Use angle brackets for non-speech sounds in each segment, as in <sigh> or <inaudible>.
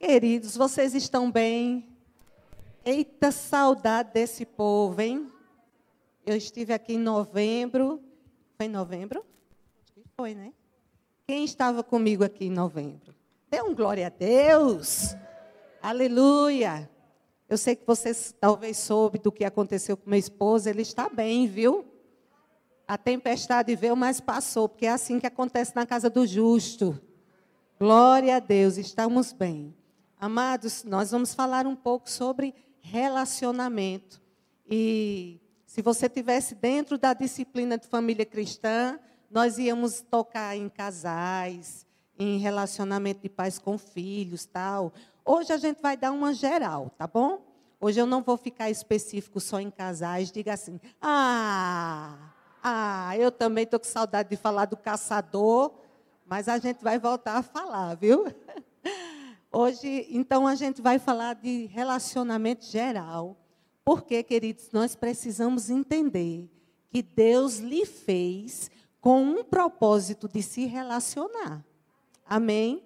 Queridos, vocês estão bem? Eita saudade desse povo, hein? Eu estive aqui em novembro. Foi em novembro? Foi, né? Quem estava comigo aqui em novembro? Dê um glória a Deus. Aleluia. Eu sei que vocês talvez soube do que aconteceu com meu esposo. Ele está bem, viu? A tempestade veio, mas passou, porque é assim que acontece na casa do justo. Glória a Deus, estamos bem. Amados, nós vamos falar um pouco sobre relacionamento. E se você tivesse dentro da disciplina de família cristã, nós íamos tocar em casais, em relacionamento de pais com filhos, tal. Hoje a gente vai dar uma geral, tá bom? Hoje eu não vou ficar específico só em casais, diga assim: "Ah, ah, eu também estou com saudade de falar do caçador, mas a gente vai voltar a falar, viu? <laughs> Hoje, então, a gente vai falar de relacionamento geral. Porque, queridos, nós precisamos entender que Deus lhe fez com um propósito de se relacionar. Amém?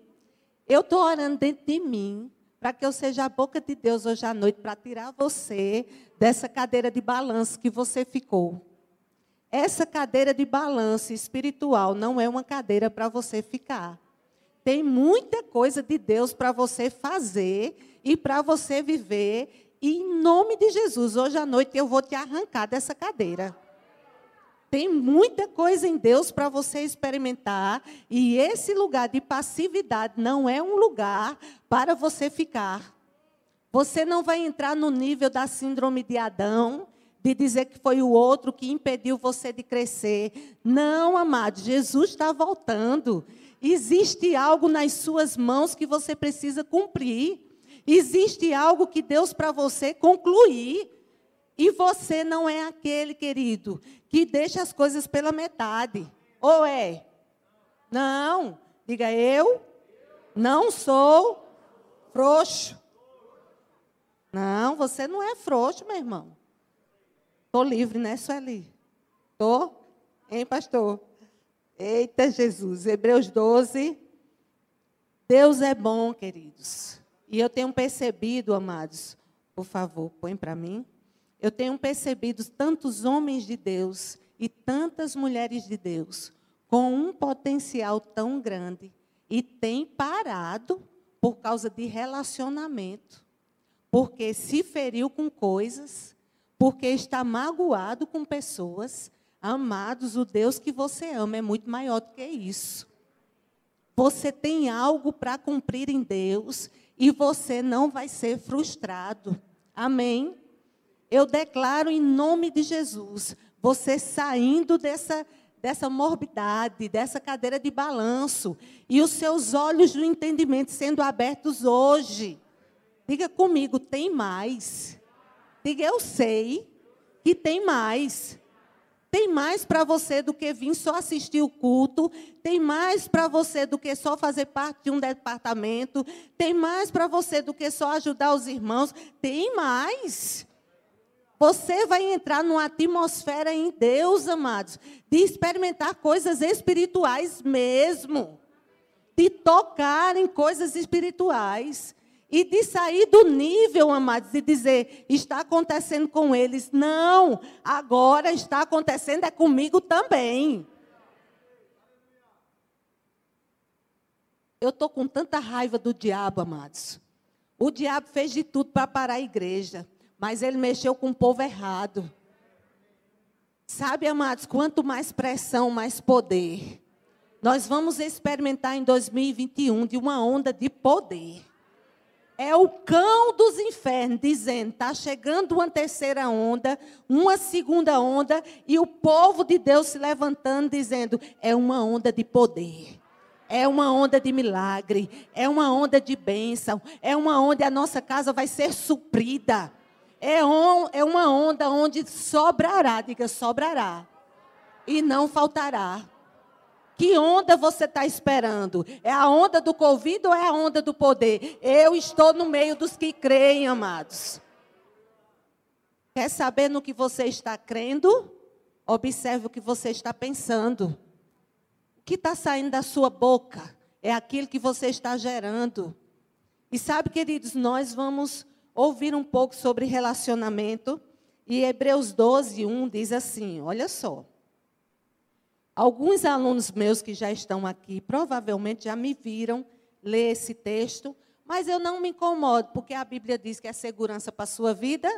Eu estou orando dentro de mim para que eu seja a boca de Deus hoje à noite para tirar você dessa cadeira de balanço que você ficou. Essa cadeira de balanço espiritual não é uma cadeira para você ficar. Tem muita coisa de Deus para você fazer e para você viver. E em nome de Jesus, hoje à noite eu vou te arrancar dessa cadeira. Tem muita coisa em Deus para você experimentar, e esse lugar de passividade não é um lugar para você ficar. Você não vai entrar no nível da síndrome de Adão, de dizer que foi o outro que impediu você de crescer. Não, amado, Jesus está voltando. Existe algo nas suas mãos que você precisa cumprir. Existe algo que Deus para você concluir. E você não é aquele, querido, que deixa as coisas pela metade. Ou é? Não. Diga eu não sou frouxo. Não, você não é frouxo, meu irmão. Estou livre, né, Sueli? Estou? Hein, pastor? Eita Jesus, Hebreus 12. Deus é bom, queridos. E eu tenho percebido, amados, por favor, põe para mim. Eu tenho percebido tantos homens de Deus e tantas mulheres de Deus com um potencial tão grande e tem parado por causa de relacionamento. Porque se feriu com coisas, porque está magoado com pessoas, Amados, o Deus que você ama é muito maior do que isso. Você tem algo para cumprir em Deus e você não vai ser frustrado. Amém? Eu declaro em nome de Jesus, você saindo dessa, dessa morbidade, dessa cadeira de balanço, e os seus olhos do entendimento sendo abertos hoje. Diga comigo, tem mais. Diga, eu sei que tem mais. Tem mais para você do que vir só assistir o culto, tem mais para você do que só fazer parte de um departamento, tem mais para você do que só ajudar os irmãos, tem mais. Você vai entrar numa atmosfera em Deus, amados, de experimentar coisas espirituais mesmo, de tocar em coisas espirituais. E de sair do nível, amados, e dizer, está acontecendo com eles. Não, agora está acontecendo é comigo também. Eu estou com tanta raiva do diabo, amados. O diabo fez de tudo para parar a igreja, mas ele mexeu com o povo errado. Sabe, amados, quanto mais pressão, mais poder. Nós vamos experimentar em 2021 de uma onda de poder. É o cão dos infernos dizendo: está chegando uma terceira onda, uma segunda onda, e o povo de Deus se levantando, dizendo: é uma onda de poder. É uma onda de milagre, é uma onda de bênção, é uma onda a nossa casa vai ser suprida. É, on, é uma onda onde sobrará, diga sobrará, e não faltará. Que onda você está esperando? É a onda do Covid ou é a onda do poder? Eu estou no meio dos que creem, amados. Quer saber no que você está crendo? Observe o que você está pensando. O que está saindo da sua boca é aquilo que você está gerando. E sabe, queridos, nós vamos ouvir um pouco sobre relacionamento. E Hebreus 12, 1 diz assim: olha só. Alguns alunos meus que já estão aqui provavelmente já me viram ler esse texto, mas eu não me incomodo, porque a Bíblia diz que é segurança para a sua vida.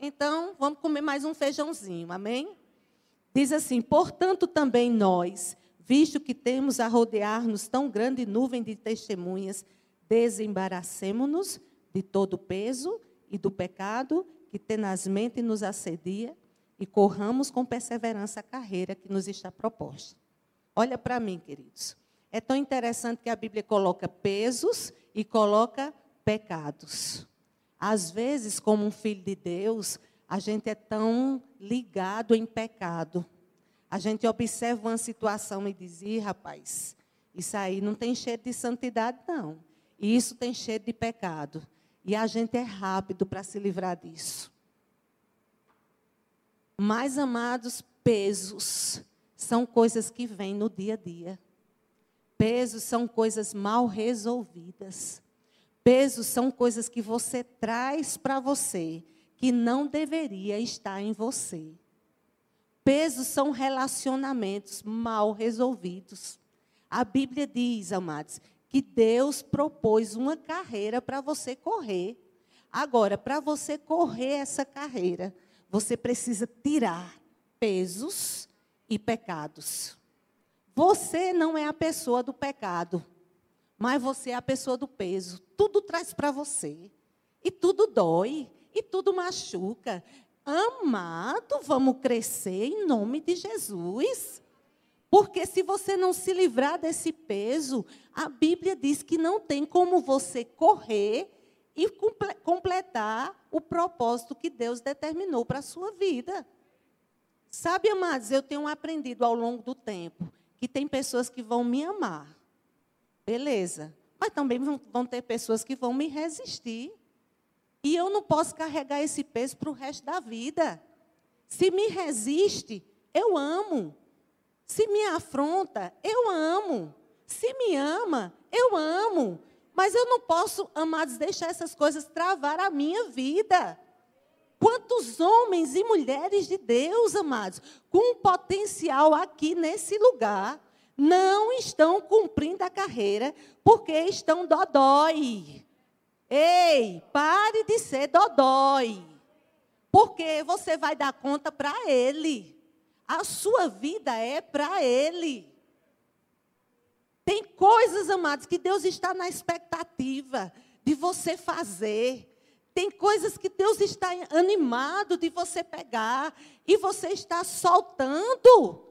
Então, vamos comer mais um feijãozinho, amém? Diz assim: portanto, também nós, visto que temos a rodear-nos tão grande nuvem de testemunhas, desembaracemo-nos de todo o peso e do pecado que tenazmente nos assedia e corramos com perseverança a carreira que nos está proposta. Olha para mim, queridos. É tão interessante que a Bíblia coloca pesos e coloca pecados. Às vezes, como um filho de Deus, a gente é tão ligado em pecado. A gente observa uma situação e diz: Ih, rapaz, isso aí não tem cheiro de santidade, não. Isso tem cheiro de pecado. E a gente é rápido para se livrar disso. Mais amados, pesos são coisas que vêm no dia a dia. Pesos são coisas mal resolvidas. Pesos são coisas que você traz para você, que não deveria estar em você. Pesos são relacionamentos mal resolvidos. A Bíblia diz, amados, que Deus propôs uma carreira para você correr. Agora, para você correr essa carreira, você precisa tirar pesos e pecados. Você não é a pessoa do pecado, mas você é a pessoa do peso. Tudo traz para você. E tudo dói, e tudo machuca. Amado, vamos crescer em nome de Jesus. Porque se você não se livrar desse peso, a Bíblia diz que não tem como você correr e completar o propósito que Deus determinou para a sua vida. Sabe, amados, eu tenho aprendido ao longo do tempo que tem pessoas que vão me amar. Beleza. Mas também vão ter pessoas que vão me resistir. E eu não posso carregar esse peso para o resto da vida. Se me resiste, eu amo. Se me afronta, eu amo. Se me ama, eu amo. Mas eu não posso, amados, deixar essas coisas travar a minha vida. Quantos homens e mulheres de Deus, amados, com potencial aqui nesse lugar, não estão cumprindo a carreira porque estão dodói. Ei, pare de ser dodói. Porque você vai dar conta para ele. A sua vida é para ele. Tem coisas, amados, que Deus está na expectativa de você fazer. Tem coisas que Deus está animado de você pegar e você está soltando.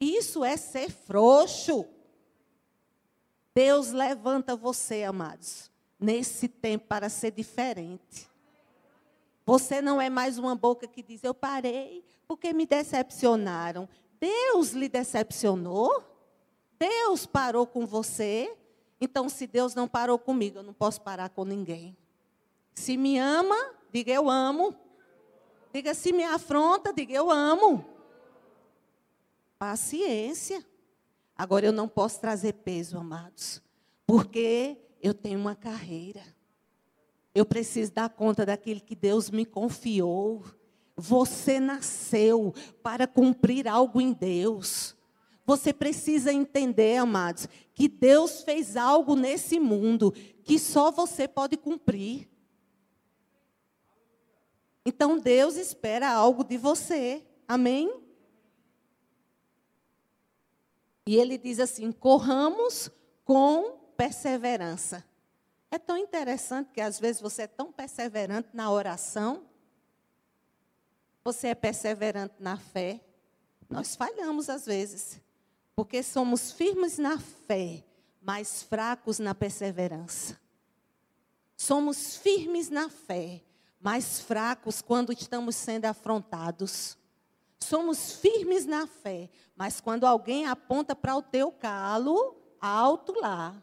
Isso é ser frouxo. Deus levanta você, amados, nesse tempo para ser diferente. Você não é mais uma boca que diz: Eu parei porque me decepcionaram. Deus lhe decepcionou? Deus parou com você? Então, se Deus não parou comigo, eu não posso parar com ninguém. Se me ama, diga eu amo. Diga se me afronta, diga eu amo. Paciência. Agora eu não posso trazer peso, amados, porque eu tenho uma carreira. Eu preciso dar conta daquilo que Deus me confiou. Você nasceu para cumprir algo em Deus. Você precisa entender, amados, que Deus fez algo nesse mundo que só você pode cumprir. Então Deus espera algo de você. Amém? E ele diz assim: corramos com perseverança. É tão interessante que às vezes você é tão perseverante na oração, você é perseverante na fé. Nós falhamos às vezes, porque somos firmes na fé, mas fracos na perseverança. Somos firmes na fé, mais fracos quando estamos sendo afrontados. Somos firmes na fé, mas quando alguém aponta para o teu calo, alto lá.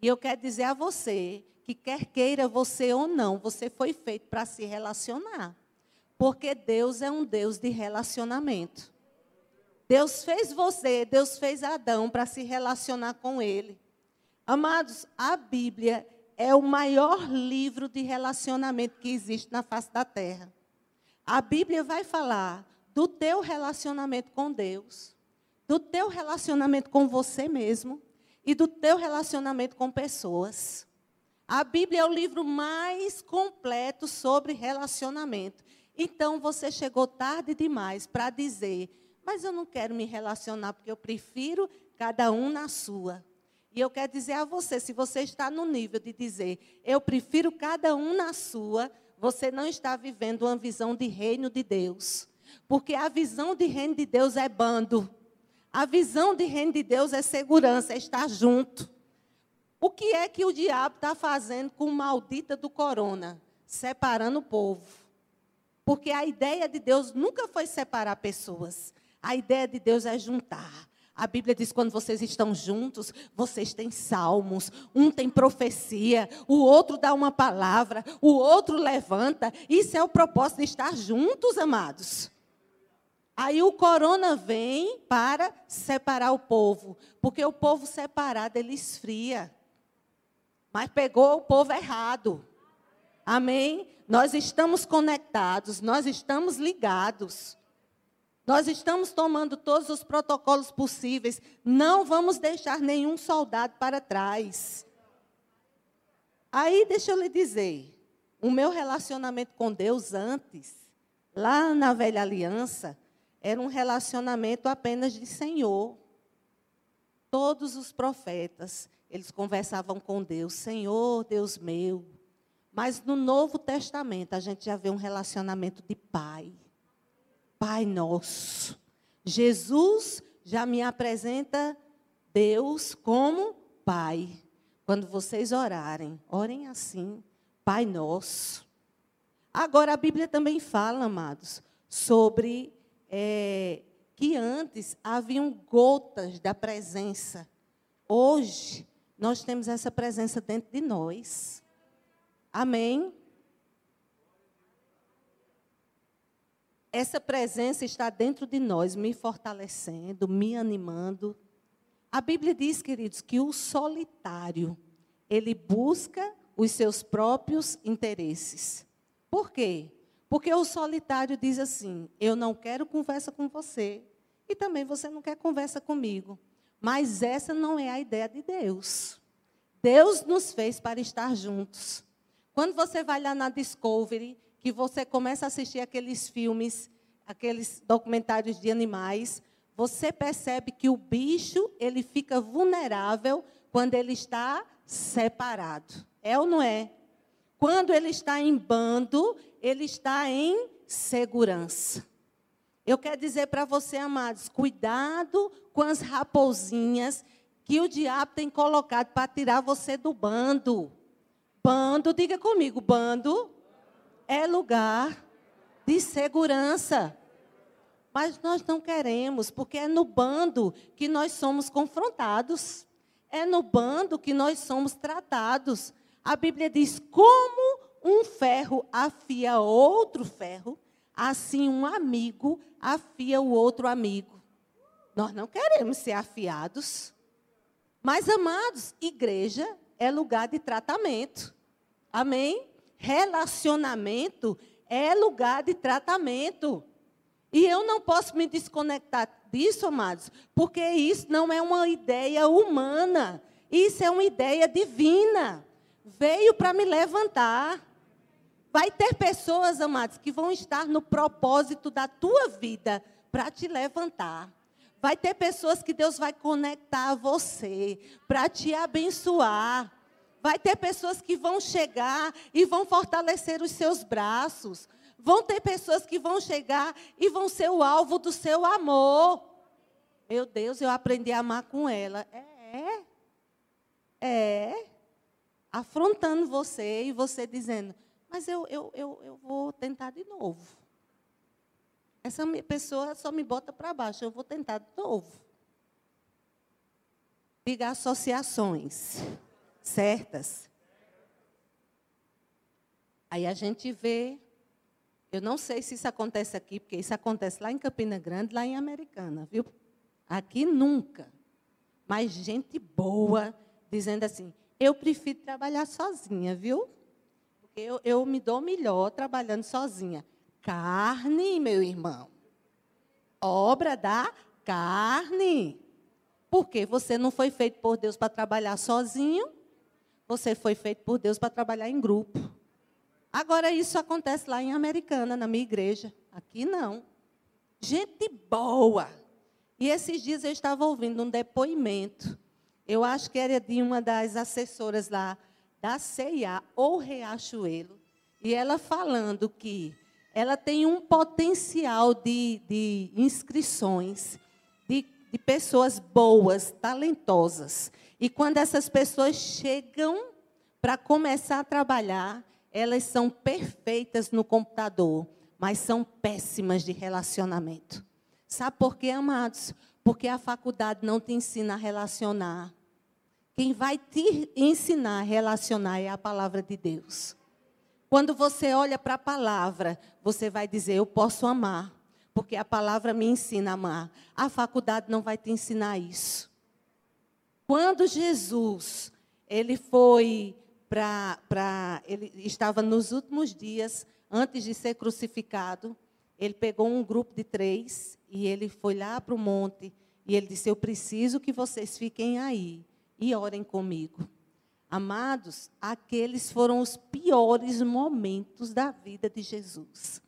E eu quero dizer a você que quer queira você ou não, você foi feito para se relacionar. Porque Deus é um Deus de relacionamento. Deus fez você, Deus fez Adão para se relacionar com ele. Amados, a Bíblia é o maior livro de relacionamento que existe na face da terra. A Bíblia vai falar do teu relacionamento com Deus, do teu relacionamento com você mesmo e do teu relacionamento com pessoas. A Bíblia é o livro mais completo sobre relacionamento. Então você chegou tarde demais para dizer, mas eu não quero me relacionar porque eu prefiro cada um na sua. E eu quero dizer a você, se você está no nível de dizer, eu prefiro cada um na sua, você não está vivendo uma visão de reino de Deus. Porque a visão de reino de Deus é bando. A visão de reino de Deus é segurança, é estar junto. O que é que o diabo está fazendo com o maldita do corona? Separando o povo. Porque a ideia de Deus nunca foi separar pessoas. A ideia de Deus é juntar. A Bíblia diz: quando vocês estão juntos, vocês têm salmos, um tem profecia, o outro dá uma palavra, o outro levanta. Isso é o propósito de estar juntos, amados. Aí o corona vem para separar o povo, porque o povo separado ele esfria. Mas pegou o povo errado. Amém? Nós estamos conectados, nós estamos ligados. Nós estamos tomando todos os protocolos possíveis. Não vamos deixar nenhum soldado para trás. Aí, deixa eu lhe dizer, o meu relacionamento com Deus antes, lá na velha aliança, era um relacionamento apenas de Senhor. Todos os profetas, eles conversavam com Deus, Senhor, Deus meu. Mas no Novo Testamento, a gente já vê um relacionamento de pai. Pai nosso. Jesus já me apresenta Deus como Pai. Quando vocês orarem, orem assim, Pai nosso. Agora, a Bíblia também fala, amados, sobre é, que antes haviam gotas da presença. Hoje, nós temos essa presença dentro de nós. Amém? Essa presença está dentro de nós, me fortalecendo, me animando. A Bíblia diz, queridos, que o solitário, ele busca os seus próprios interesses. Por quê? Porque o solitário diz assim: eu não quero conversa com você, e também você não quer conversa comigo. Mas essa não é a ideia de Deus. Deus nos fez para estar juntos. Quando você vai lá na Discovery, que você começa a assistir aqueles filmes, aqueles documentários de animais, você percebe que o bicho, ele fica vulnerável quando ele está separado. É ou não é? Quando ele está em bando, ele está em segurança. Eu quero dizer para você, amados, cuidado com as raposinhas que o diabo tem colocado para tirar você do bando. Bando, diga comigo, bando é lugar de segurança. Mas nós não queremos, porque é no bando que nós somos confrontados. É no bando que nós somos tratados. A Bíblia diz: como um ferro afia outro ferro, assim um amigo afia o outro amigo. Nós não queremos ser afiados. Mas, amados, igreja é lugar de tratamento. Amém? Relacionamento é lugar de tratamento. E eu não posso me desconectar disso, amados, porque isso não é uma ideia humana. Isso é uma ideia divina. Veio para me levantar. Vai ter pessoas, amados, que vão estar no propósito da tua vida para te levantar. Vai ter pessoas que Deus vai conectar a você para te abençoar. Vai ter pessoas que vão chegar e vão fortalecer os seus braços. Vão ter pessoas que vão chegar e vão ser o alvo do seu amor. Meu Deus, eu aprendi a amar com ela. É. É. Afrontando você e você dizendo, mas eu, eu, eu, eu vou tentar de novo. Essa pessoa só me bota para baixo, eu vou tentar de novo. Diga associações certas. Aí a gente vê, eu não sei se isso acontece aqui, porque isso acontece lá em Campina Grande, lá em Americana, viu? Aqui nunca. Mas gente boa dizendo assim: Eu prefiro trabalhar sozinha, viu? Porque eu, eu me dou melhor trabalhando sozinha. Carne, meu irmão. Obra da carne. Porque você não foi feito por Deus para trabalhar sozinho, você foi feito por Deus para trabalhar em grupo. Agora, isso acontece lá em Americana, na minha igreja. Aqui não. Gente boa. E esses dias eu estava ouvindo um depoimento. Eu acho que era de uma das assessoras lá da CIA ou Riachuelo. E ela falando que ela tem um potencial de, de inscrições de, de pessoas boas, talentosas. E quando essas pessoas chegam para começar a trabalhar, elas são perfeitas no computador, mas são péssimas de relacionamento. Sabe por quê, amados? Porque a faculdade não te ensina a relacionar. Quem vai te ensinar a relacionar é a palavra de Deus. Quando você olha para a palavra, você vai dizer: Eu posso amar, porque a palavra me ensina a amar. A faculdade não vai te ensinar isso. Quando Jesus ele foi para. Ele estava nos últimos dias, antes de ser crucificado. Ele pegou um grupo de três e ele foi lá para o monte. E ele disse: Eu preciso que vocês fiquem aí e orem comigo. Amados, aqueles foram os piores momentos da vida de Jesus.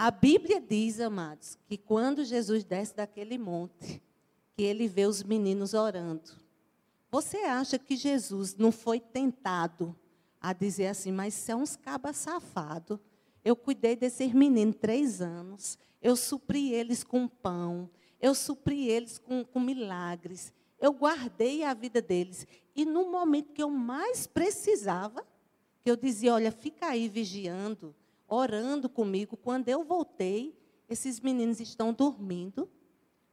A Bíblia diz, amados, que quando Jesus desce daquele monte, que ele vê os meninos orando. Você acha que Jesus não foi tentado a dizer assim, mas você é uns cabas safado. Eu cuidei desses meninos três anos. Eu supri eles com pão. Eu supri eles com, com milagres. Eu guardei a vida deles. E no momento que eu mais precisava, que eu dizia, olha, fica aí vigiando, orando comigo. Quando eu voltei, esses meninos estão dormindo.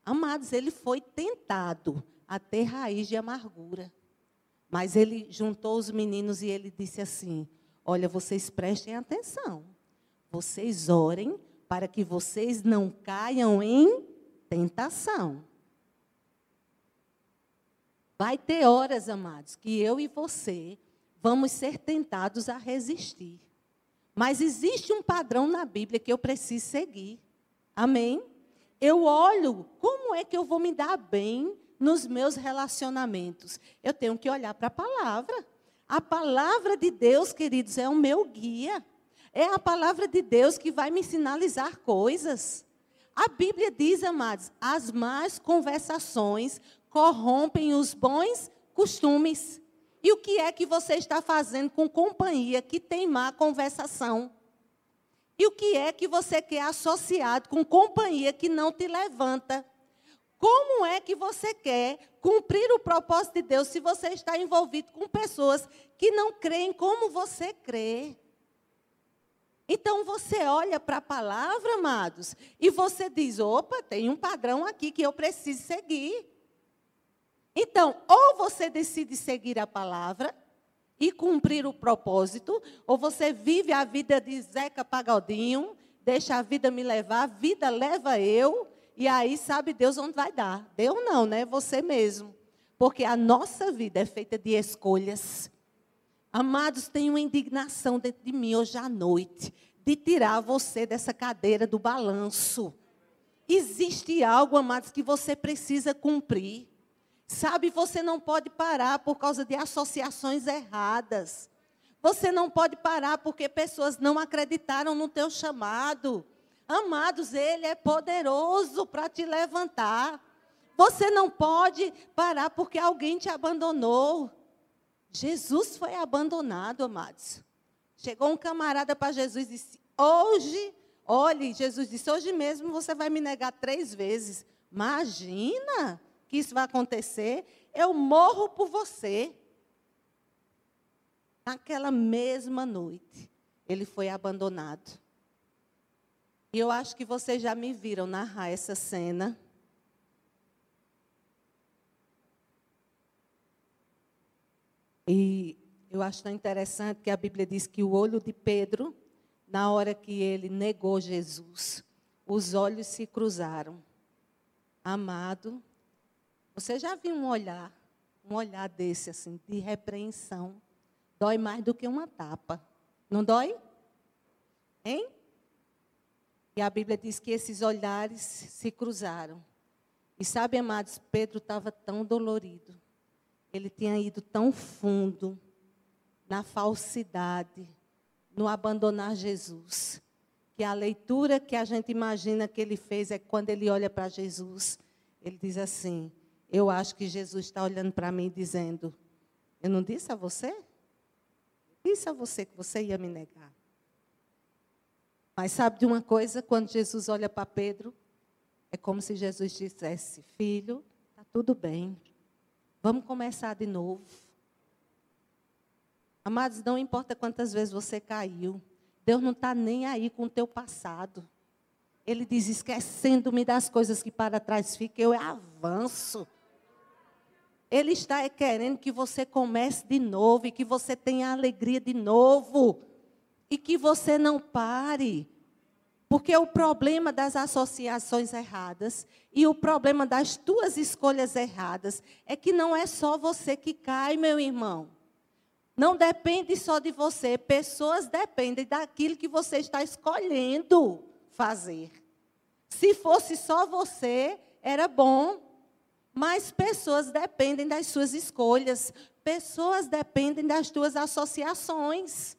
Amados, ele foi tentado a ter raiz de amargura. Mas ele juntou os meninos e ele disse assim: Olha, vocês prestem atenção. Vocês orem para que vocês não caiam em tentação. Vai ter horas, amados, que eu e você vamos ser tentados a resistir. Mas existe um padrão na Bíblia que eu preciso seguir. Amém? Eu olho como é que eu vou me dar bem nos meus relacionamentos. Eu tenho que olhar para a palavra. A palavra de Deus, queridos, é o meu guia. É a palavra de Deus que vai me sinalizar coisas. A Bíblia diz, amados, as más conversações corrompem os bons costumes. E o que é que você está fazendo com companhia que tem má conversação? E o que é que você quer associado com companhia que não te levanta? Como é que você quer cumprir o propósito de Deus se você está envolvido com pessoas que não creem como você crê? Então você olha para a palavra, amados, e você diz: opa, tem um padrão aqui que eu preciso seguir. Então, ou você decide seguir a palavra e cumprir o propósito, ou você vive a vida de Zeca Pagodinho, deixa a vida me levar, a vida leva eu, e aí sabe Deus onde vai dar. Deus não, né? Você mesmo. Porque a nossa vida é feita de escolhas. Amados, tem uma indignação dentro de mim hoje à noite de tirar você dessa cadeira do balanço. Existe algo, amados, que você precisa cumprir. Sabe, você não pode parar por causa de associações erradas. Você não pode parar porque pessoas não acreditaram no teu chamado. Amados, Ele é poderoso para te levantar. Você não pode parar porque alguém te abandonou. Jesus foi abandonado, amados. Chegou um camarada para Jesus e disse: Hoje, olhe, Jesus disse: Hoje mesmo você vai me negar três vezes. Imagina que isso vai acontecer. Eu morro por você. Naquela mesma noite, ele foi abandonado. E eu acho que vocês já me viram narrar essa cena. E eu acho tão interessante que a Bíblia diz que o olho de Pedro, na hora que ele negou Jesus, os olhos se cruzaram. Amado, você já viu um olhar um olhar desse, assim, de repreensão, dói mais do que uma tapa. Não dói? Hein? E a Bíblia diz que esses olhares se cruzaram. E sabe, amados, Pedro estava tão dolorido. Ele tinha ido tão fundo na falsidade, no abandonar Jesus, que a leitura que a gente imagina que ele fez é quando ele olha para Jesus, ele diz assim: Eu acho que Jesus está olhando para mim dizendo: Eu não disse a você? Disse a você que você ia me negar. Mas sabe de uma coisa? Quando Jesus olha para Pedro, é como se Jesus dissesse: Filho, está tudo bem. Vamos começar de novo. Amados, não importa quantas vezes você caiu, Deus não está nem aí com o teu passado. Ele diz: esquecendo-me das coisas que para trás ficam, eu avanço. Ele está querendo que você comece de novo e que você tenha alegria de novo e que você não pare. Porque o problema das associações erradas e o problema das tuas escolhas erradas é que não é só você que cai, meu irmão. Não depende só de você, pessoas dependem daquilo que você está escolhendo fazer. Se fosse só você, era bom. Mas pessoas dependem das suas escolhas, pessoas dependem das tuas associações.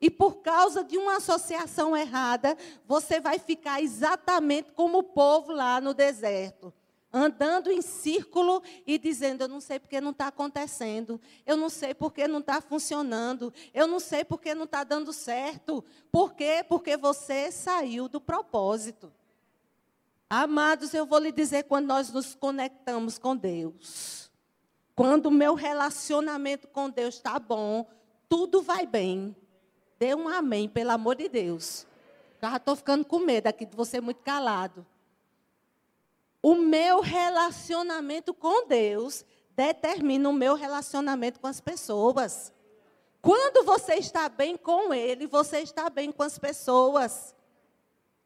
E por causa de uma associação errada, você vai ficar exatamente como o povo lá no deserto. Andando em círculo e dizendo: Eu não sei porque não está acontecendo, eu não sei porque não está funcionando, eu não sei porque não está dando certo. Por quê? Porque você saiu do propósito. Amados, eu vou lhe dizer quando nós nos conectamos com Deus. Quando o meu relacionamento com Deus está bom, tudo vai bem. Dê um amém, pelo amor de Deus. Eu já estou ficando com medo aqui de você muito calado. O meu relacionamento com Deus determina o meu relacionamento com as pessoas. Quando você está bem com Ele, você está bem com as pessoas.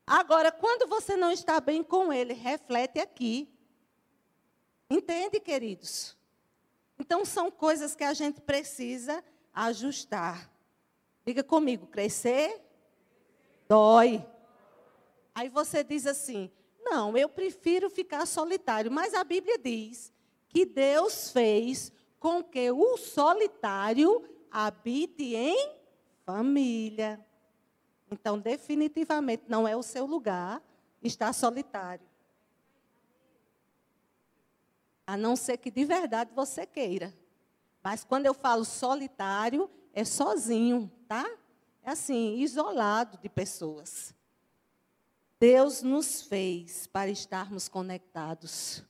Agora, quando você não está bem com Ele, reflete aqui. Entende, queridos? Então, são coisas que a gente precisa ajustar. Diga comigo, crescer dói. Aí você diz assim: não, eu prefiro ficar solitário. Mas a Bíblia diz que Deus fez com que o solitário habite em família. Então, definitivamente não é o seu lugar estar solitário. A não ser que de verdade você queira. Mas quando eu falo solitário, é sozinho, tá? É assim, isolado de pessoas. Deus nos fez para estarmos conectados.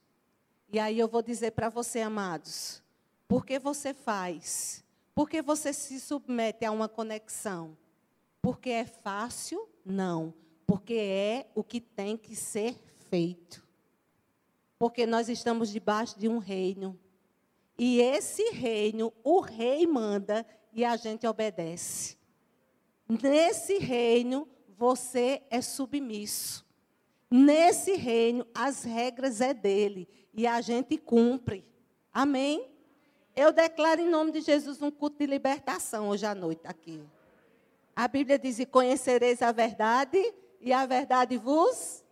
E aí eu vou dizer para você, amados, por que você faz? Por que você se submete a uma conexão? Porque é fácil? Não. Porque é o que tem que ser feito. Porque nós estamos debaixo de um reino. E esse reino, o rei manda e a gente obedece. Nesse reino, você é submisso. Nesse reino, as regras é dele e a gente cumpre. Amém? Eu declaro em nome de Jesus um culto de libertação hoje à noite aqui. A Bíblia diz: e conhecereis a verdade, e a verdade vos.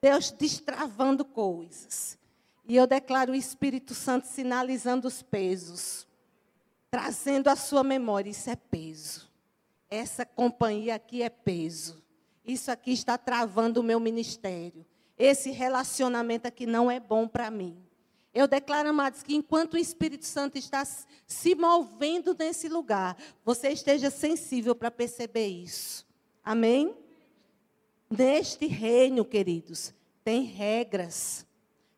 Deus destravando coisas. E eu declaro o Espírito Santo sinalizando os pesos trazendo a sua memória. Isso é peso. Essa companhia aqui é peso. Isso aqui está travando o meu ministério. Esse relacionamento aqui não é bom para mim. Eu declaro, amados, que enquanto o Espírito Santo está se movendo nesse lugar, você esteja sensível para perceber isso. Amém? Neste reino, queridos, tem regras.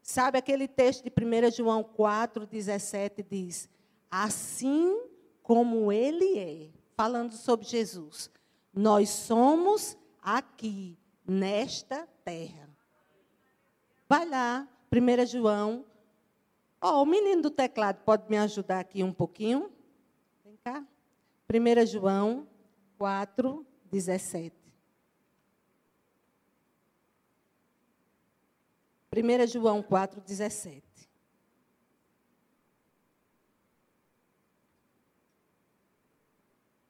Sabe aquele texto de 1 João 4, 17 diz: assim como ele é, falando sobre Jesus. Nós somos aqui, nesta terra. Vai lá, 1 João. Ó, oh, o menino do teclado pode me ajudar aqui um pouquinho? Vem cá. 1 João 4, 17. 1 João 4, 17.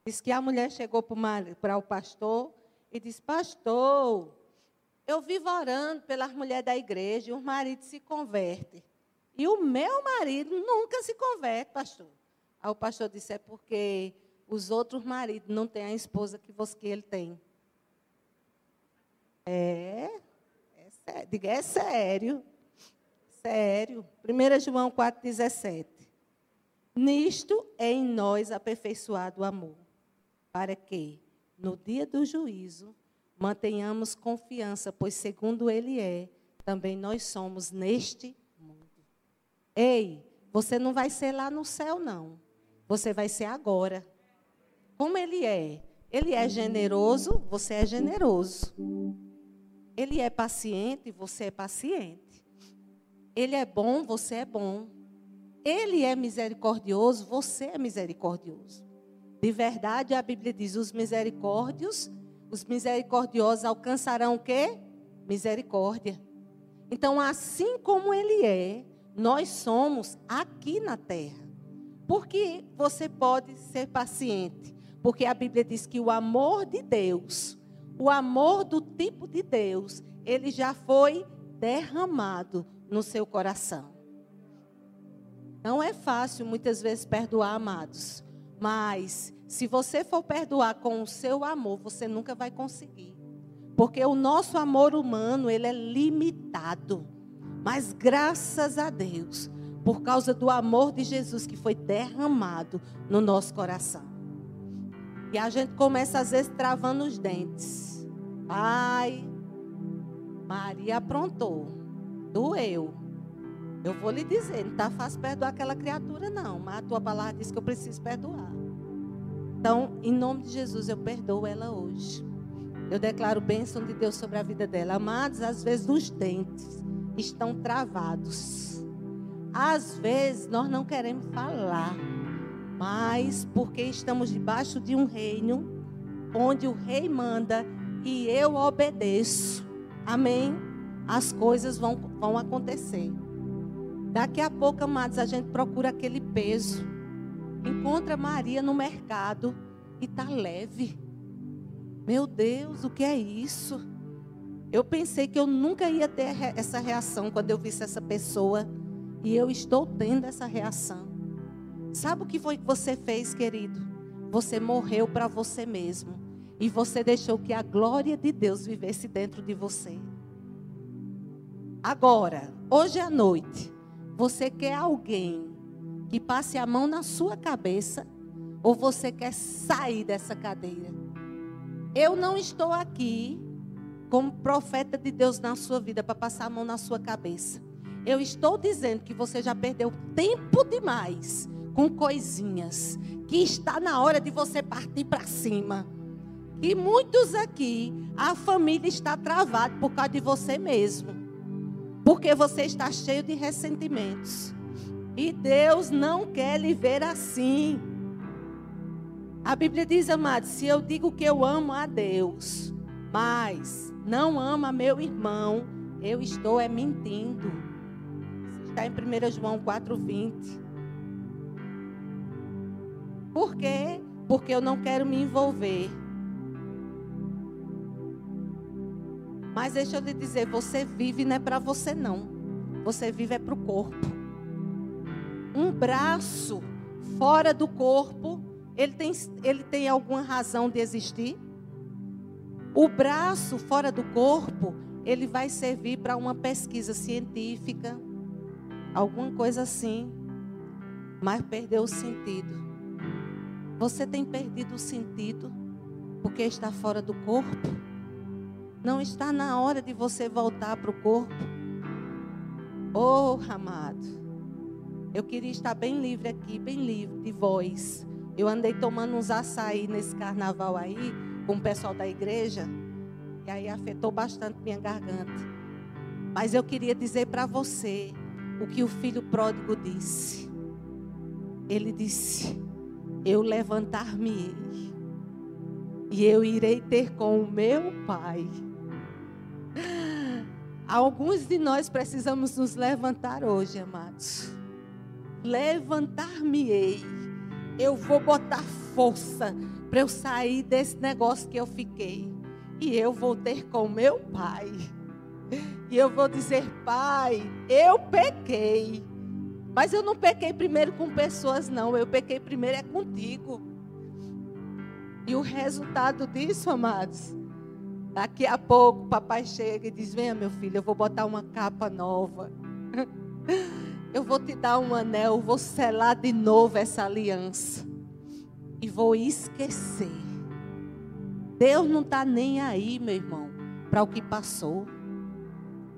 Diz que a mulher chegou para o pastor e disse: Pastor, eu vivo orando pelas mulheres da igreja e os maridos se convertem. E o meu marido nunca se converte, pastor. Aí o pastor disse: É porque os outros maridos não têm a esposa que, você, que ele tem. É, é sério. Diga, é sério. Sério. 1 João 4,17. Nisto é em nós aperfeiçoado o amor para que, no dia do juízo, mantenhamos confiança, pois segundo Ele é, também nós somos neste. Ei, você não vai ser lá no céu, não. Você vai ser agora. Como Ele é? Ele é generoso, você é generoso. Ele é paciente, você é paciente. Ele é bom, você é bom. Ele é misericordioso, você é misericordioso. De verdade, a Bíblia diz: os misericórdios, os misericordiosos alcançarão o quê? Misericórdia. Então, assim como ele é, nós somos aqui na terra. Porque você pode ser paciente? Porque a Bíblia diz que o amor de Deus, o amor do tipo de Deus, ele já foi derramado no seu coração. Não é fácil muitas vezes perdoar, amados. Mas se você for perdoar com o seu amor, você nunca vai conseguir. Porque o nosso amor humano, ele é limitado. Mas graças a Deus, por causa do amor de Jesus que foi derramado no nosso coração. E a gente começa às vezes travando os dentes. Ai, Maria aprontou. Doeu. Eu vou lhe dizer, não está fácil perdoar aquela criatura, não. Mas a tua palavra diz que eu preciso perdoar. Então, em nome de Jesus, eu perdoo ela hoje. Eu declaro bênção de Deus sobre a vida dela. Amados, às vezes os dentes estão travados. Às vezes nós não queremos falar, mas porque estamos debaixo de um reino onde o rei manda e eu obedeço. Amém? As coisas vão, vão acontecer. Daqui a pouco, amados, a gente procura aquele peso. Encontra Maria no mercado e está leve. Meu Deus, o que é isso? Eu pensei que eu nunca ia ter essa reação quando eu visse essa pessoa. E eu estou tendo essa reação. Sabe o que foi que você fez, querido? Você morreu para você mesmo. E você deixou que a glória de Deus vivesse dentro de você. Agora, hoje à noite, você quer alguém que passe a mão na sua cabeça ou você quer sair dessa cadeira? Eu não estou aqui como profeta de Deus na sua vida para passar a mão na sua cabeça. Eu estou dizendo que você já perdeu tempo demais com coisinhas, que está na hora de você partir para cima. E muitos aqui, a família está travada por causa de você mesmo. Porque você está cheio de ressentimentos. E Deus não quer lhe ver assim. A Bíblia diz, amados, se eu digo que eu amo a Deus, mas não amo a meu irmão, eu estou é mentindo. Está em 1 João 4,20. Por quê? Porque eu não quero me envolver Mas deixa eu te dizer, você vive não é para você não. Você vive é para o corpo. Um braço fora do corpo, ele tem, ele tem alguma razão de existir? O braço fora do corpo, ele vai servir para uma pesquisa científica, alguma coisa assim, mas perdeu o sentido. Você tem perdido o sentido porque está fora do corpo? Não está na hora de você voltar para o corpo. Oh, amado. Eu queria estar bem livre aqui, bem livre de voz. Eu andei tomando uns açaí nesse carnaval aí, com o pessoal da igreja. E aí afetou bastante minha garganta. Mas eu queria dizer para você o que o filho pródigo disse. Ele disse: Eu levantar-me-ei e eu irei ter com o meu pai Alguns de nós precisamos nos levantar hoje, amados. Levantar-me-ei. Eu vou botar força para eu sair desse negócio que eu fiquei. E eu vou ter com meu pai. E eu vou dizer, pai, eu pequei. Mas eu não pequei primeiro com pessoas, não. Eu pequei primeiro é contigo. E o resultado disso, amados, daqui a pouco o papai chega e diz: Venha, meu filho, eu vou botar uma capa nova. <laughs> Eu vou te dar um anel, vou selar de novo essa aliança. E vou esquecer. Deus não está nem aí, meu irmão, para o que passou.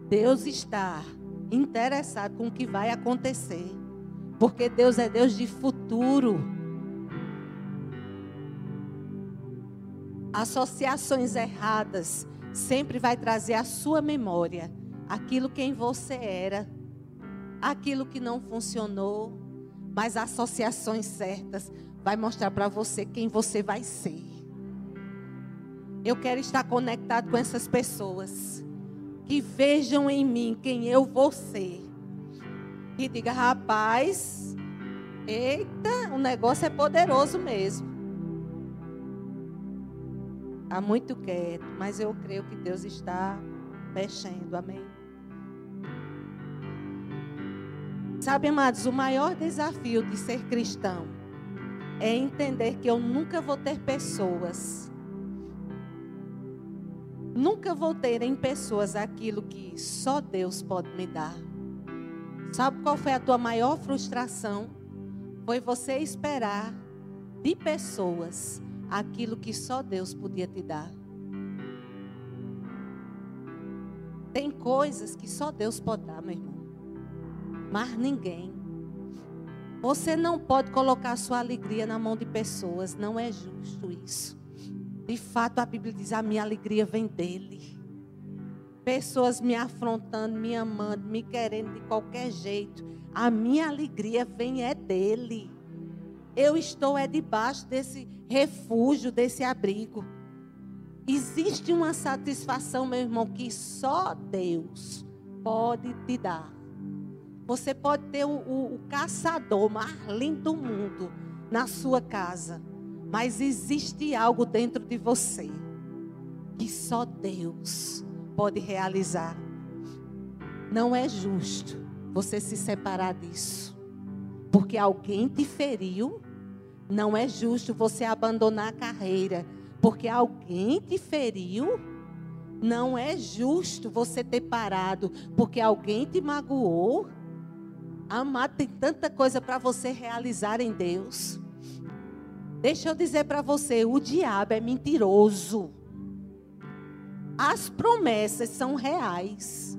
Deus está interessado com o que vai acontecer. Porque Deus é Deus de futuro. Associações erradas sempre vai trazer à sua memória aquilo quem você era, aquilo que não funcionou, mas associações certas vai mostrar para você quem você vai ser. Eu quero estar conectado com essas pessoas que vejam em mim quem eu vou ser. E diga, rapaz, eita, o negócio é poderoso mesmo. Há muito quieto, mas eu creio que Deus está mexendo, amém? Sabe, amados, o maior desafio de ser cristão é entender que eu nunca vou ter pessoas Nunca vou ter em pessoas aquilo que só Deus pode me dar. Sabe qual foi a tua maior frustração? Foi você esperar de pessoas aquilo que só Deus podia te dar. Tem coisas que só Deus pode dar, meu irmão. Mas ninguém. Você não pode colocar sua alegria na mão de pessoas, não é justo isso. De fato, a Bíblia diz: a minha alegria vem dele. Pessoas me afrontando, me amando, me querendo de qualquer jeito. A minha alegria vem é dele. Eu estou é debaixo desse refúgio, desse abrigo. Existe uma satisfação, meu irmão, que só Deus pode te dar. Você pode ter o, o, o caçador mais lindo do mundo na sua casa. Mas existe algo dentro de você que só Deus pode realizar. Não é justo você se separar disso. Porque alguém te feriu. Não é justo você abandonar a carreira. Porque alguém te feriu. Não é justo você ter parado. Porque alguém te magoou. Amado, tem tanta coisa para você realizar em Deus. Deixa eu dizer para você, o diabo é mentiroso. As promessas são reais.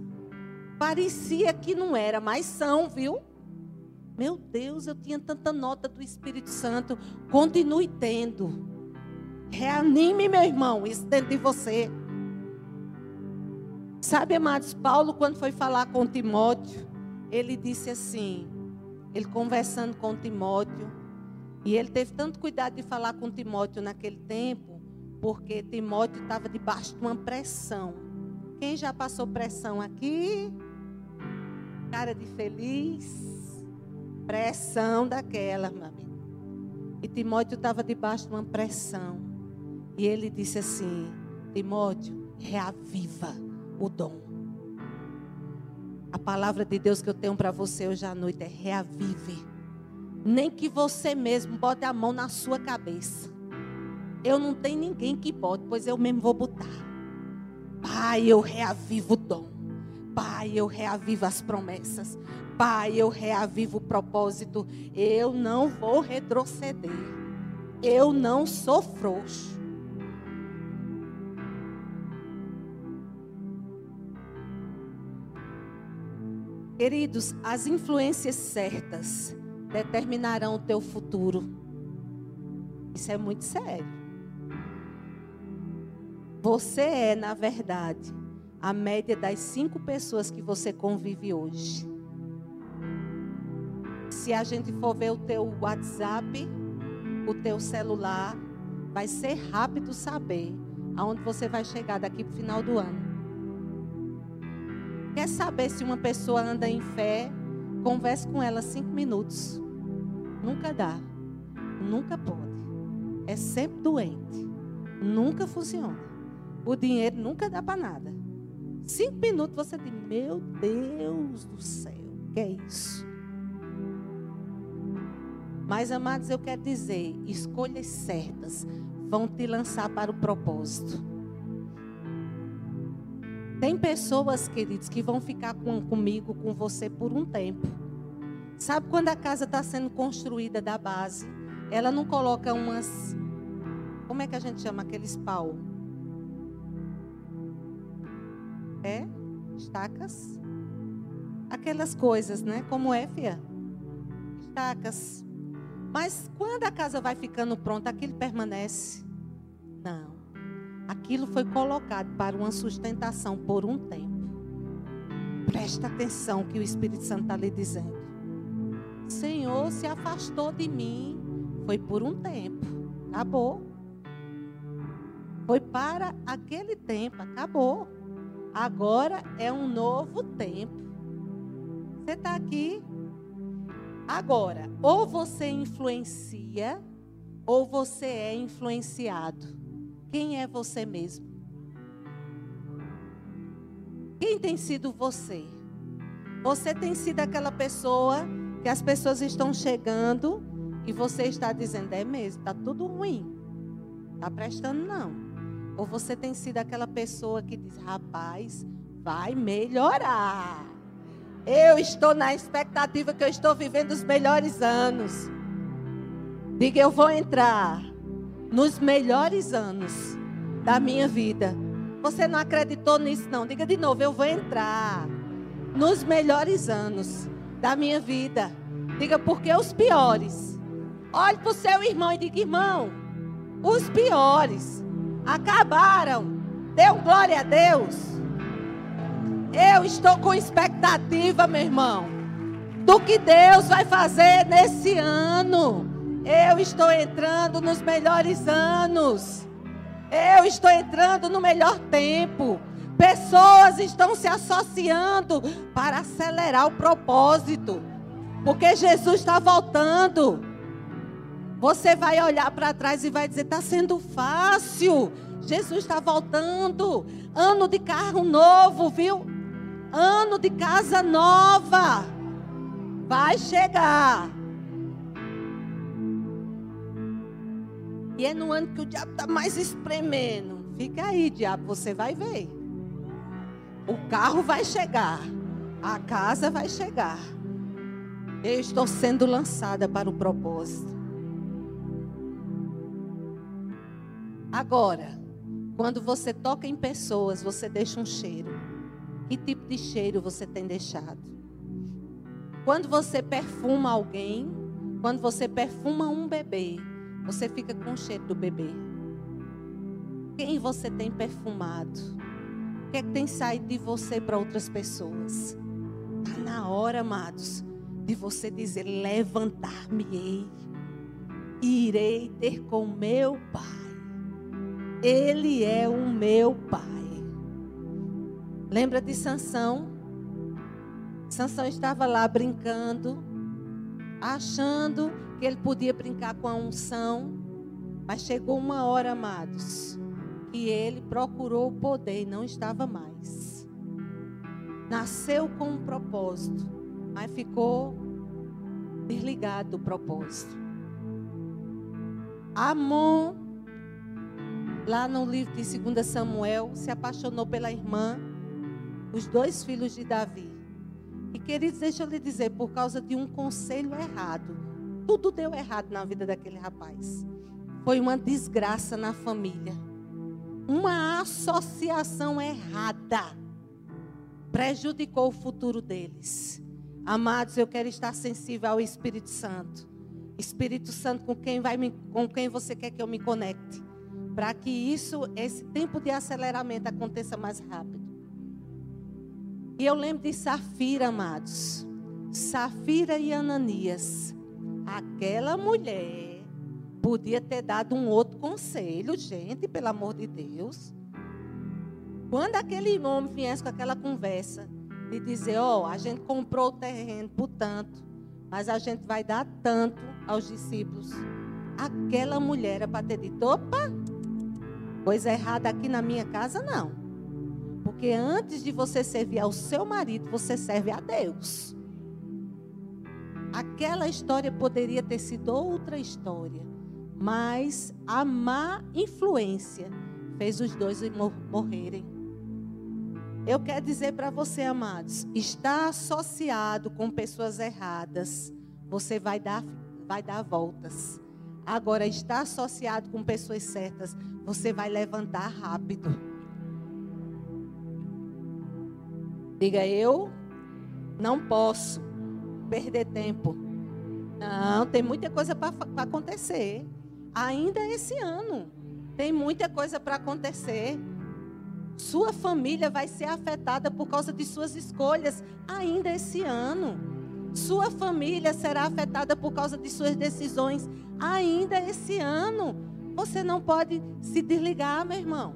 Parecia que não era, mas são, viu? Meu Deus, eu tinha tanta nota do Espírito Santo. Continue tendo. Reanime, meu irmão, isso dentro de você. Sabe, amados, Paulo, quando foi falar com Timóteo, ele disse assim: ele conversando com Timóteo, e ele teve tanto cuidado de falar com Timóteo naquele tempo, porque Timóteo estava debaixo de uma pressão. Quem já passou pressão aqui? Cara de feliz. Pressão daquela, meu amigo. E Timóteo estava debaixo de uma pressão. E ele disse assim: Timóteo, reaviva o dom. A palavra de Deus que eu tenho para você hoje à noite é reavive nem que você mesmo bote a mão na sua cabeça. Eu não tenho ninguém que bote, pois eu mesmo vou botar. Pai, eu reavivo o dom. Pai, eu reavivo as promessas. Pai, eu reavivo o propósito. Eu não vou retroceder. Eu não sou frouxo. Queridos, as influências certas determinarão o teu futuro. Isso é muito sério. Você é, na verdade, a média das cinco pessoas que você convive hoje. Se a gente for ver o teu WhatsApp, o teu celular, vai ser rápido saber aonde você vai chegar daqui para o final do ano. Quer saber se uma pessoa anda em fé? Converse com ela cinco minutos. Nunca dá. Nunca pode. é sempre doente. Nunca funciona. O dinheiro nunca dá para nada. Cinco minutos você diz: Meu Deus do céu, que é isso? Mas, amados, eu quero dizer: escolhas certas vão te lançar para o propósito. Tem pessoas, queridos, que vão ficar com, comigo, com você por um tempo. Sabe quando a casa está sendo construída da base? Ela não coloca umas. Como é que a gente chama aqueles pau? É? Estacas? Aquelas coisas, né? Como é, fia? Estacas. Mas quando a casa vai ficando pronta, aquilo permanece? Não. Aquilo foi colocado para uma sustentação por um tempo. Presta atenção que o Espírito Santo está lhe dizendo. Senhor se afastou de mim. Foi por um tempo. Acabou. Foi para aquele tempo. Acabou. Agora é um novo tempo. Você está aqui. Agora, ou você influencia, ou você é influenciado. Quem é você mesmo? Quem tem sido você? Você tem sido aquela pessoa que as pessoas estão chegando e você está dizendo, é mesmo, está tudo ruim. Está prestando não. Ou você tem sido aquela pessoa que diz, rapaz, vai melhorar. Eu estou na expectativa que eu estou vivendo os melhores anos. Diga, eu vou entrar nos melhores anos da minha vida. Você não acreditou nisso, não? Diga de novo, eu vou entrar nos melhores anos da minha vida. Diga, porque os piores. Olhe para o seu irmão e diga, irmão, os piores acabaram. Dê um glória a Deus. Eu estou com expectativa, meu irmão, do que Deus vai fazer nesse ano. Eu estou entrando nos melhores anos. Eu estou entrando no melhor tempo. Pessoas estão se associando para acelerar o propósito. Porque Jesus está voltando. Você vai olhar para trás e vai dizer: está sendo fácil. Jesus está voltando. Ano de carro novo, viu? Ano de casa nova. Vai chegar. E é no ano que o diabo está mais espremendo. Fica aí, diabo, você vai ver. O carro vai chegar. A casa vai chegar. Eu estou sendo lançada para o propósito. Agora, quando você toca em pessoas, você deixa um cheiro. Que tipo de cheiro você tem deixado? Quando você perfuma alguém, quando você perfuma um bebê, você fica com o cheiro do bebê. Quem você tem perfumado? O que é que tem saído de você para outras pessoas? Está na hora, amados, de você dizer: levantar-me-ei, irei ter com meu Pai. Ele é o meu Pai. Lembra de Sansão? Sansão estava lá brincando, achando que ele podia brincar com a unção, mas chegou uma hora, amados, que ele procurou o poder e não estava mais. Nasceu com um propósito, mas ficou desligado do propósito. Amon, lá no livro de 2 Samuel, se apaixonou pela irmã, os dois filhos de Davi. E queridos, deixa eu lhe dizer, por causa de um conselho errado, tudo deu errado na vida daquele rapaz. Foi uma desgraça na família. Uma associação errada prejudicou o futuro deles. Amados, eu quero estar sensível ao Espírito Santo. Espírito Santo, com quem vai me, com quem você quer que eu me conecte, para que isso, esse tempo de aceleramento aconteça mais rápido. E eu lembro de Safira, amados. Safira e Ananias. Aquela mulher podia ter dado um outro conselho, gente, pelo amor de Deus. Quando aquele homem viesse com aquela conversa de dizer, ó, oh, a gente comprou o terreno por tanto, mas a gente vai dar tanto aos discípulos. aquela mulher era para ter dito: opa, coisa errada aqui na minha casa, não. Porque antes de você servir ao seu marido, você serve a Deus. Aquela história poderia ter sido outra história, mas a má influência fez os dois morrerem. Eu quero dizer para você, amados, está associado com pessoas erradas, você vai dar, vai dar voltas. Agora, está associado com pessoas certas, você vai levantar rápido. Diga eu, não posso perder tempo. Não, tem muita coisa para acontecer. Ainda esse ano. Tem muita coisa para acontecer. Sua família vai ser afetada por causa de suas escolhas ainda esse ano. Sua família será afetada por causa de suas decisões ainda esse ano. Você não pode se desligar, meu irmão.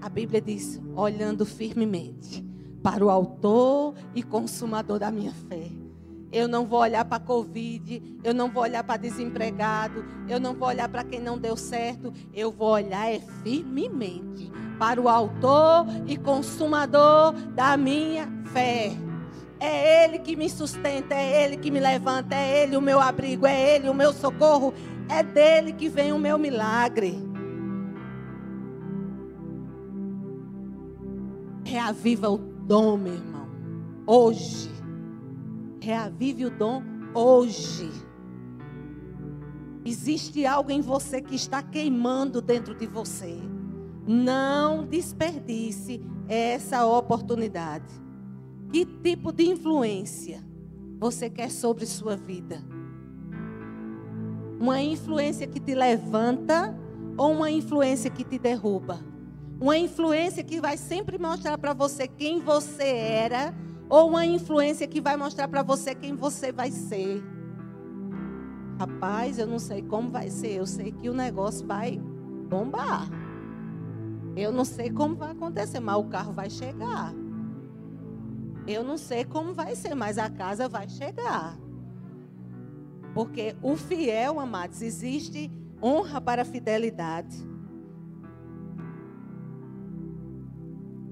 A Bíblia diz: olhando firmemente para o Autor e Consumador da minha fé. Eu não vou olhar para a Covid, eu não vou olhar para desempregado, eu não vou olhar para quem não deu certo, eu vou olhar é firmemente para o Autor e Consumador da minha fé. É Ele que me sustenta, é Ele que me levanta, é Ele o meu abrigo, é Ele o meu socorro, é dele que vem o meu milagre. Reaviva o dom, meu irmão, hoje. Reavive o dom hoje. Existe algo em você que está queimando dentro de você. Não desperdice essa oportunidade. Que tipo de influência você quer sobre sua vida? Uma influência que te levanta ou uma influência que te derruba? Uma influência que vai sempre mostrar para você quem você era ou uma influência que vai mostrar para você quem você vai ser? Rapaz, eu não sei como vai ser, eu sei que o negócio vai bombar. Eu não sei como vai acontecer, mas o carro vai chegar. Eu não sei como vai ser, mas a casa vai chegar. Porque o fiel, amados, existe honra para a fidelidade.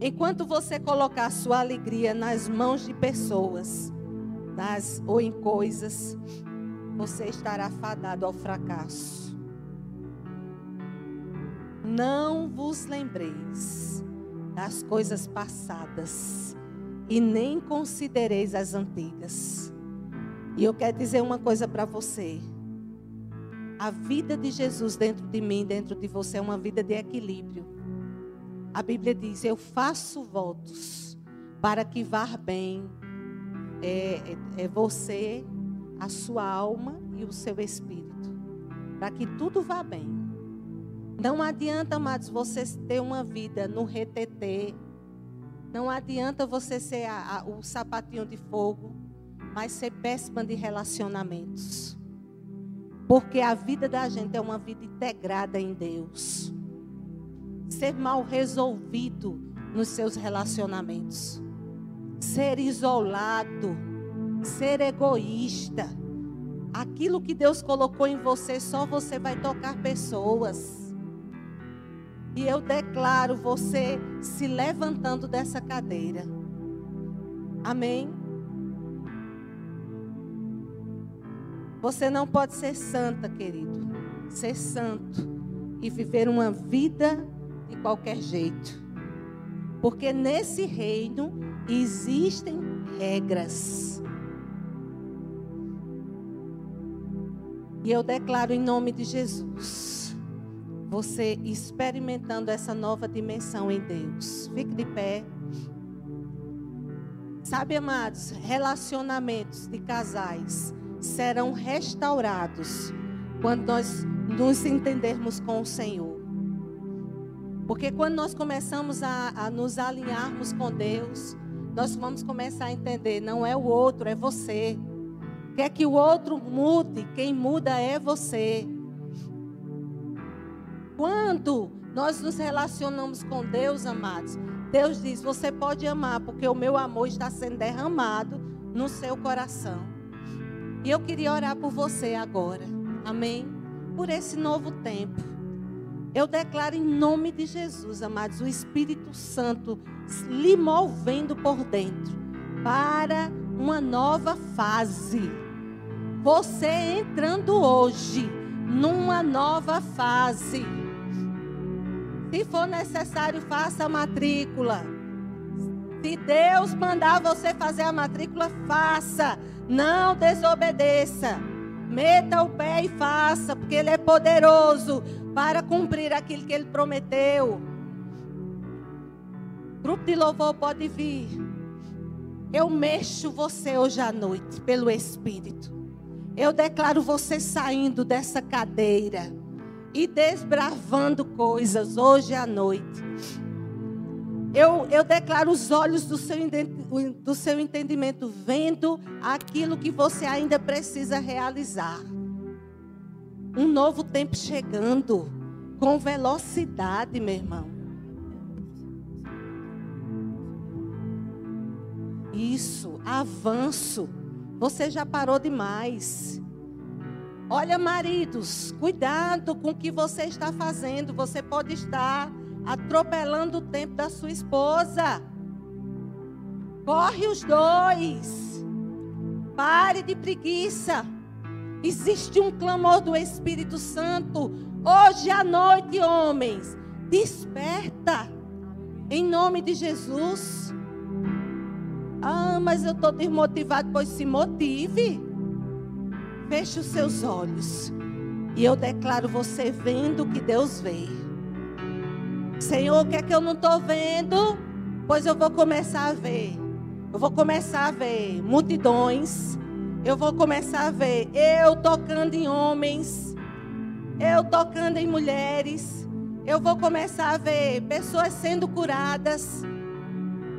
Enquanto você colocar sua alegria nas mãos de pessoas, nas ou em coisas, você estará fadado ao fracasso. Não vos lembreis das coisas passadas e nem considereis as antigas. E eu quero dizer uma coisa para você. A vida de Jesus dentro de mim, dentro de você, é uma vida de equilíbrio. A Bíblia diz: Eu faço votos para que vá bem é, é, é você, a sua alma e o seu espírito. Para que tudo vá bem. Não adianta, amados, você ter uma vida no retetê, não adianta você ser a, a, o sapatinho de fogo, mas ser péssima de relacionamentos. Porque a vida da gente é uma vida integrada em Deus. Ser mal resolvido nos seus relacionamentos. Ser isolado. Ser egoísta. Aquilo que Deus colocou em você, só você vai tocar pessoas. E eu declaro você se levantando dessa cadeira. Amém? Você não pode ser santa, querido. Ser santo e viver uma vida de qualquer jeito. Porque nesse reino existem regras. E eu declaro em nome de Jesus você experimentando essa nova dimensão em Deus. Fique de pé. Sabe, amados, relacionamentos de casais serão restaurados quando nós nos entendermos com o Senhor. Porque quando nós começamos a, a nos alinharmos com Deus, nós vamos começar a entender, não é o outro, é você. Quer que o outro mude, quem muda é você. Quando nós nos relacionamos com Deus, amados, Deus diz: Você pode amar, porque o meu amor está sendo derramado no seu coração. E eu queria orar por você agora. Amém? por esse novo tempo. Eu declaro em nome de Jesus, amados, o Espírito Santo lhe movendo por dentro para uma nova fase. Você entrando hoje numa nova fase. Se for necessário, faça a matrícula. Se Deus mandar você fazer a matrícula, faça. Não desobedeça. Meta o pé e faça, porque Ele é poderoso para cumprir aquilo que Ele prometeu. Grupo de louvor pode vir. Eu mexo você hoje à noite pelo Espírito. Eu declaro você saindo dessa cadeira e desbravando coisas hoje à noite. Eu, eu declaro os olhos do seu, do seu entendimento, vendo aquilo que você ainda precisa realizar. Um novo tempo chegando, com velocidade, meu irmão. Isso, avanço. Você já parou demais. Olha, maridos, cuidado com o que você está fazendo. Você pode estar atropelando o tempo da sua esposa. Corre os dois. Pare de preguiça. Existe um clamor do Espírito Santo. Hoje à noite, homens, desperta. Em nome de Jesus. Ah, mas eu estou desmotivado. Pois se motive. Feche os seus olhos. E eu declaro você vendo o que Deus vê. Senhor, o que é que eu não estou vendo? Pois eu vou começar a ver. Eu vou começar a ver multidões. Eu vou começar a ver eu tocando em homens. Eu tocando em mulheres. Eu vou começar a ver pessoas sendo curadas.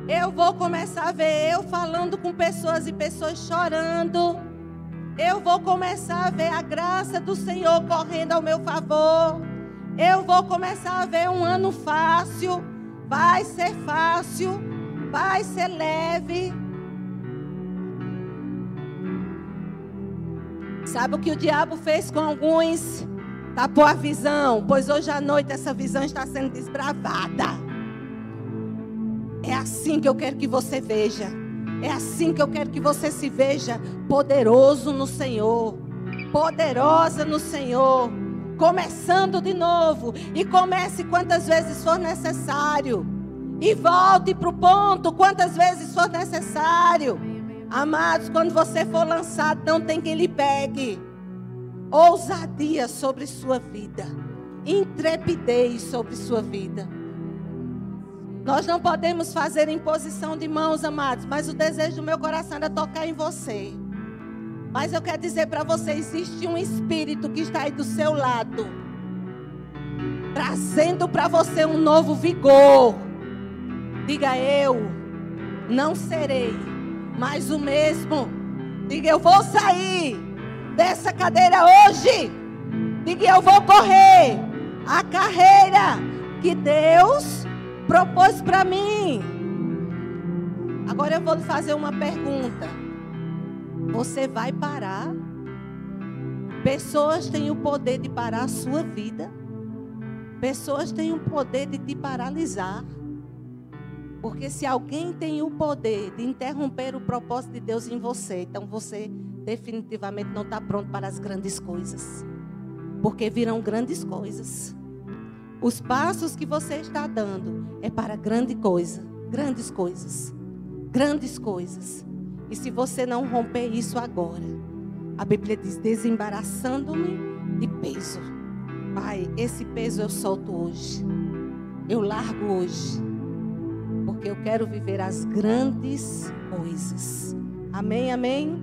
Eu vou começar a ver eu falando com pessoas e pessoas chorando. Eu vou começar a ver a graça do Senhor correndo ao meu favor. Eu vou começar a ver um ano fácil. Vai ser fácil. Vai ser leve. Sabe o que o diabo fez com alguns? Tapou a visão, pois hoje à noite essa visão está sendo desbravada. É assim que eu quero que você veja. É assim que eu quero que você se veja poderoso no Senhor. Poderosa no Senhor começando de novo. E comece quantas vezes for necessário. E volte para o ponto quantas vezes for necessário. Amados, quando você for lançado, não tem quem lhe pegue. Ousadia sobre sua vida. Intrepidez sobre sua vida. Nós não podemos fazer imposição de mãos, amados, mas o desejo do meu coração é tocar em você. Mas eu quero dizer para você: existe um espírito que está aí do seu lado, trazendo para você um novo vigor. Diga eu, não serei mais o mesmo. Diga eu vou sair dessa cadeira hoje. Diga eu vou correr a carreira que Deus propôs para mim. Agora eu vou lhe fazer uma pergunta. Você vai parar. Pessoas têm o poder de parar a sua vida. Pessoas têm o poder de te paralisar. Porque se alguém tem o poder de interromper o propósito de Deus em você, então você definitivamente não está pronto para as grandes coisas. Porque virão grandes coisas. Os passos que você está dando é para grande coisa, grandes coisas, grandes coisas. E se você não romper isso agora, a Bíblia diz: desembaraçando-me de peso. Pai, esse peso eu solto hoje. Eu largo hoje. Porque eu quero viver as grandes coisas. Amém, amém.